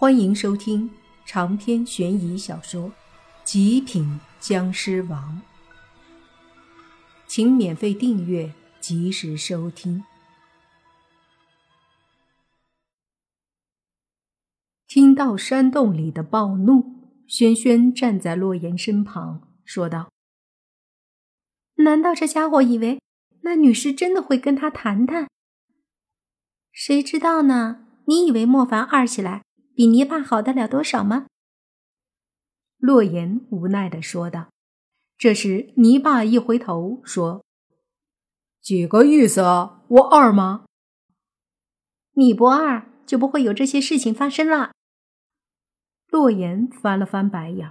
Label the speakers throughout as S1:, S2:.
S1: 欢迎收听长篇悬疑小说《极品僵尸王》，请免费订阅，及时收听。听到山洞里的暴怒，轩轩站在洛言身旁，说道：“
S2: 难道这家伙以为那女士真的会跟他谈谈？谁知道呢？你以为莫凡二起来？”比泥巴好得了多少吗？
S1: 洛言无奈的说道。这时，泥巴一回头说：“几个意思啊？我二吗？
S2: 你不二，就不会有这些事情发生了。”
S1: 洛言翻了翻白眼，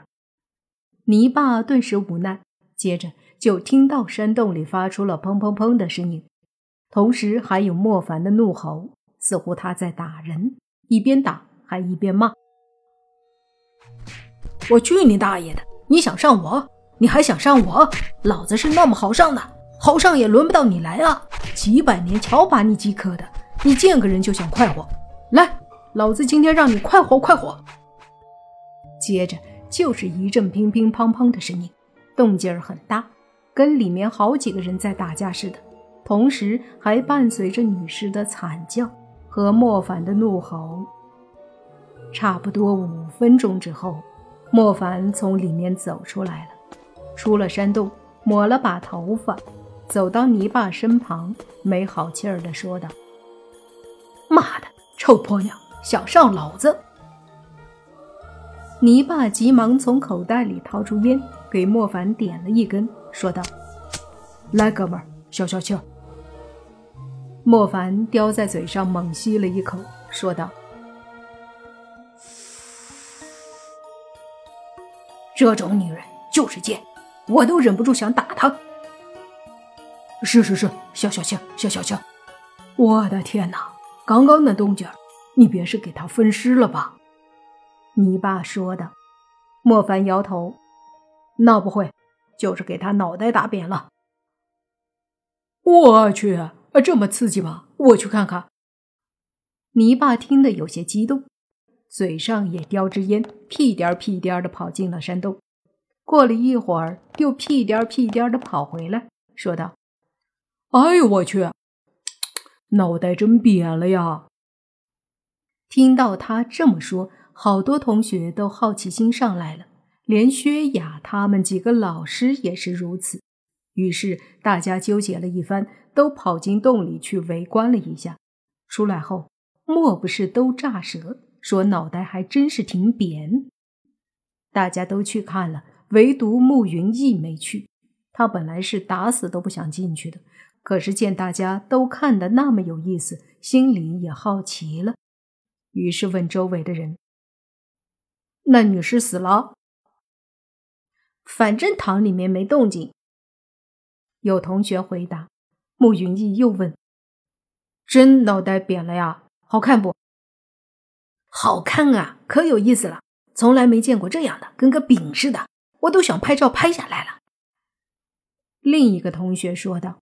S1: 泥巴顿时无奈，接着就听到山洞里发出了砰砰砰的声音，同时还有莫凡的怒吼，似乎他在打人，一边打。还一边骂：“
S3: 我去你大爷的！你想上我？你还想上我？老子是那么好上的，好上也轮不到你来啊！几百年瞧把你饥渴的，你见个人就想快活，来，老子今天让你快活快活！”
S1: 接着就是一阵乒乒乓乓的声音，动静很大，跟里面好几个人在打架似的，同时还伴随着女尸的惨叫和莫凡的怒吼。差不多五分钟之后，莫凡从里面走出来了，出了山洞，抹了把头发，走到泥巴身旁，没好气儿地说道：“
S3: 妈的，臭婆娘，想上老子！”
S1: 泥巴急忙从口袋里掏出烟，给莫凡点了一根，说道：“来，哥们儿，消消气儿。”莫凡叼在嘴上猛吸了一口，说道。
S3: 这种女人就是贱，我都忍不住想打她。是是是，消消气，消消气。我的天哪，刚刚那动静，你别是给他分尸了吧？
S1: 你爸说的。莫凡摇头，那不会，就是给他脑袋打扁了。
S3: 我去，这么刺激吗？我去看看。
S1: 你爸听得有些激动。嘴上也叼支烟，屁颠屁颠的跑进了山洞。过了一会儿，又屁颠屁颠的跑回来，说道：“
S3: 哎呦我去，脑袋真扁了呀！”
S1: 听到他这么说，好多同学都好奇心上来了，连薛雅他们几个老师也是如此。于是大家纠结了一番，都跑进洞里去围观了一下。出来后，莫不是都炸舌？说脑袋还真是挺扁，大家都去看了，唯独慕云逸没去。他本来是打死都不想进去的，可是见大家都看得那么有意思，心里也好奇了，于是问周围的人：“那女尸死了？”
S2: 反正堂里面没动静。
S1: 有同学回答。慕云逸又问：“真脑袋扁了呀？好看不？”
S3: 好看啊，可有意思了！从来没见过这样的，跟个饼似的，我都想拍照拍下来了。
S1: 另一个同学说道。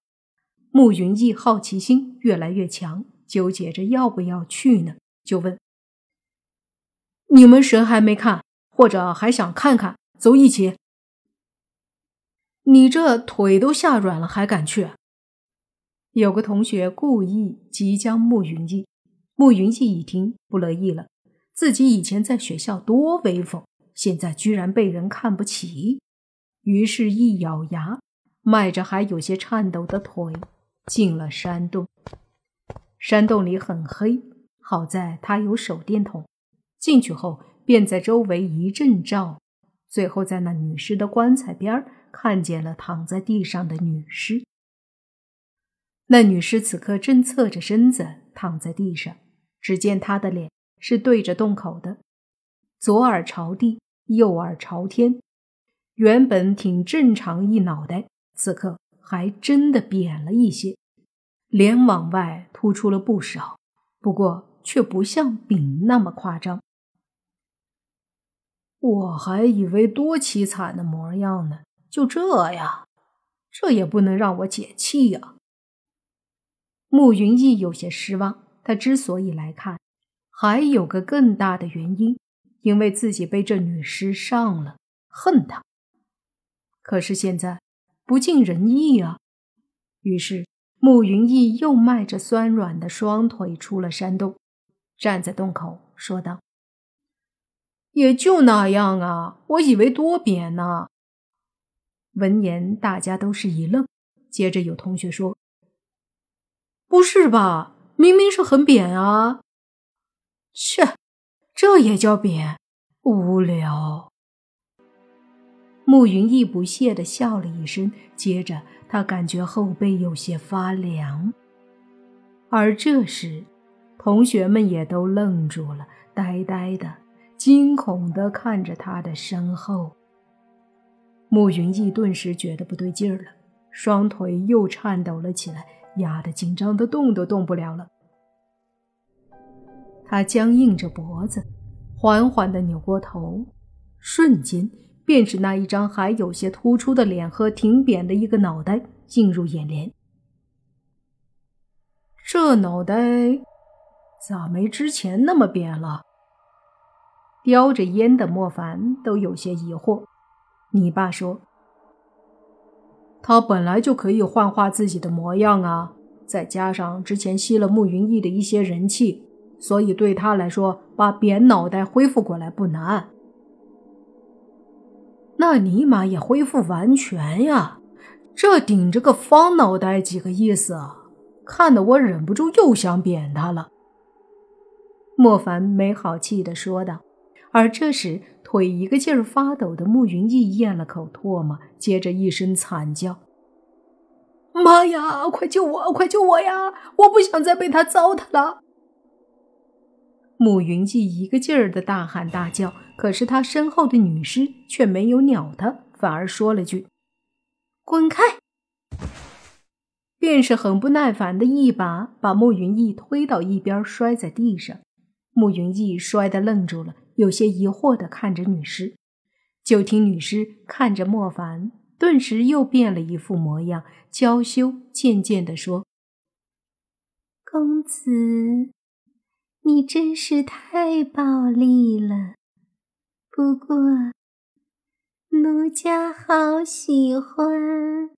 S1: 慕云逸好奇心越来越强，纠结着要不要去呢，就问：“你们谁还没看，或者还想看看？走一起。”你这腿都吓软了，还敢去？有个同学故意即将慕云逸，慕云逸一听不乐意了。自己以前在学校多威风，现在居然被人看不起，于是，一咬牙，迈着还有些颤抖的腿进了山洞。山洞里很黑，好在他有手电筒，进去后便在周围一阵照，最后在那女尸的棺材边看见了躺在地上的女尸。那女尸此刻正侧着身子躺在地上，只见她的脸。是对着洞口的，左耳朝地，右耳朝天。原本挺正常一脑袋，此刻还真的扁了一些，脸往外突出了不少，不过却不像饼那么夸张。我还以为多凄惨的模样呢，就这样，这也不能让我解气呀。慕云逸有些失望，他之所以来看。还有个更大的原因，因为自己被这女尸上了，恨她。可是现在不尽人意啊！于是慕云逸又迈着酸软的双腿出了山洞，站在洞口说道：“也就那样啊，我以为多扁呢。”闻言，大家都是一愣。接着有同学说：“不是吧？明明是很扁啊！”切，这也叫贬？无聊。慕云逸不屑的笑了一声，接着他感觉后背有些发凉。而这时，同学们也都愣住了，呆呆的、惊恐的看着他的身后。慕云逸顿时觉得不对劲儿了，双腿又颤抖了起来，压得紧张的动都动不了了。他僵硬着脖子，缓缓的扭过头，瞬间。便是那一张还有些突出的脸和挺扁的一个脑袋映入眼帘。这脑袋咋没之前那么扁了？叼着烟的莫凡都有些疑惑。你爸说，他本来就可以幻化自己的模样啊，再加上之前吸了慕云逸的一些人气，所以对他来说，把扁脑袋恢复过来不难。那尼玛也恢复完全呀！这顶着个方脑袋几个意思啊？看得我忍不住又想扁他了。莫凡没好气的说道。而这时，腿一个劲儿发抖的慕云逸咽了口唾沫，接着一声惨叫：“妈呀！快救我！快救我呀！我不想再被他糟蹋了！”慕云逸一个劲儿的大喊大叫。可是他身后的女尸却没有鸟他，反而说了句：“滚开！”便是很不耐烦的一把把慕云逸推到一边，摔在地上。慕云逸摔得愣住了，有些疑惑的看着女尸。就听女尸看着莫凡，顿时又变了一副模样，娇羞渐渐的说：“
S2: 公子，你真是太暴力了。”不过，奴家好喜欢。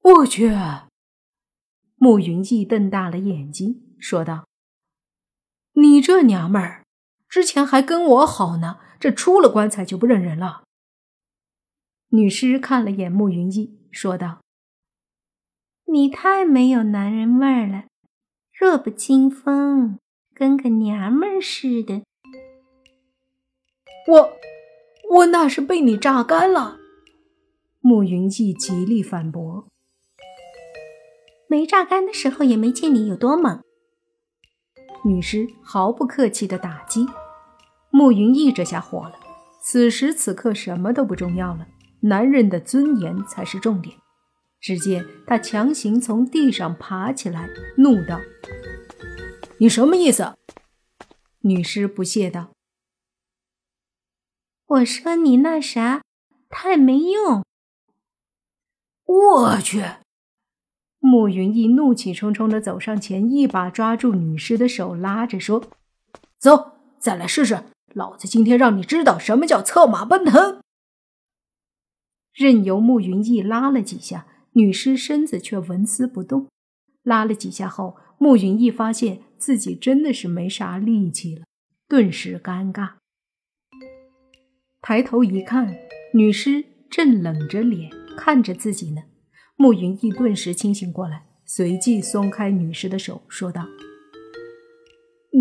S1: 我去！慕云逸瞪大了眼睛，说道：“你这娘们儿，之前还跟我好呢，这出了棺材就不认人了。”女尸看了眼慕云逸，说道：“
S2: 你太没有男人味儿了，弱不禁风，跟个娘们儿似的。”
S1: 我，我那是被你榨干了。慕云逸极力反驳：“
S2: 没榨干的时候也没见你有多猛。”
S1: 女尸毫不客气的打击。慕云逸这下火了。此时此刻什么都不重要了，男人的尊严才是重点。只见他强行从地上爬起来，怒道：“你什么意思？”女尸不屑道。
S2: 我说你那啥太没用！
S1: 我去！慕云逸怒气冲冲的走上前，一把抓住女尸的手，拉着说：“走，再来试试！老子今天让你知道什么叫策马奔腾！”任由慕云逸拉了几下，女尸身子却纹丝不动。拉了几下后，慕云逸发现自己真的是没啥力气了，顿时尴尬。抬头一看，女尸正冷着脸看着自己呢。慕云逸顿时清醒过来，随即松开女尸的手，说道：“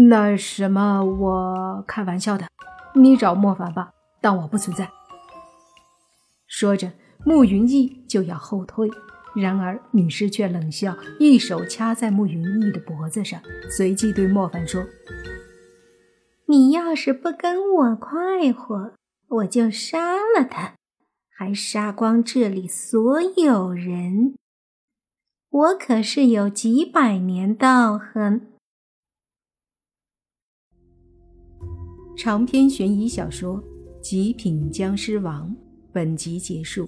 S1: 那什么，我开玩笑的，你找莫凡吧，当我不存在。”说着，慕云逸就要后退，然而女尸却冷笑，一手掐在慕云逸的脖子上，随即对莫凡说：“
S2: 你要是不跟我快活。”我就杀了他，还杀光这里所有人。我可是有几百年道行。
S1: 长篇悬疑小说《极品僵尸王》本集结束，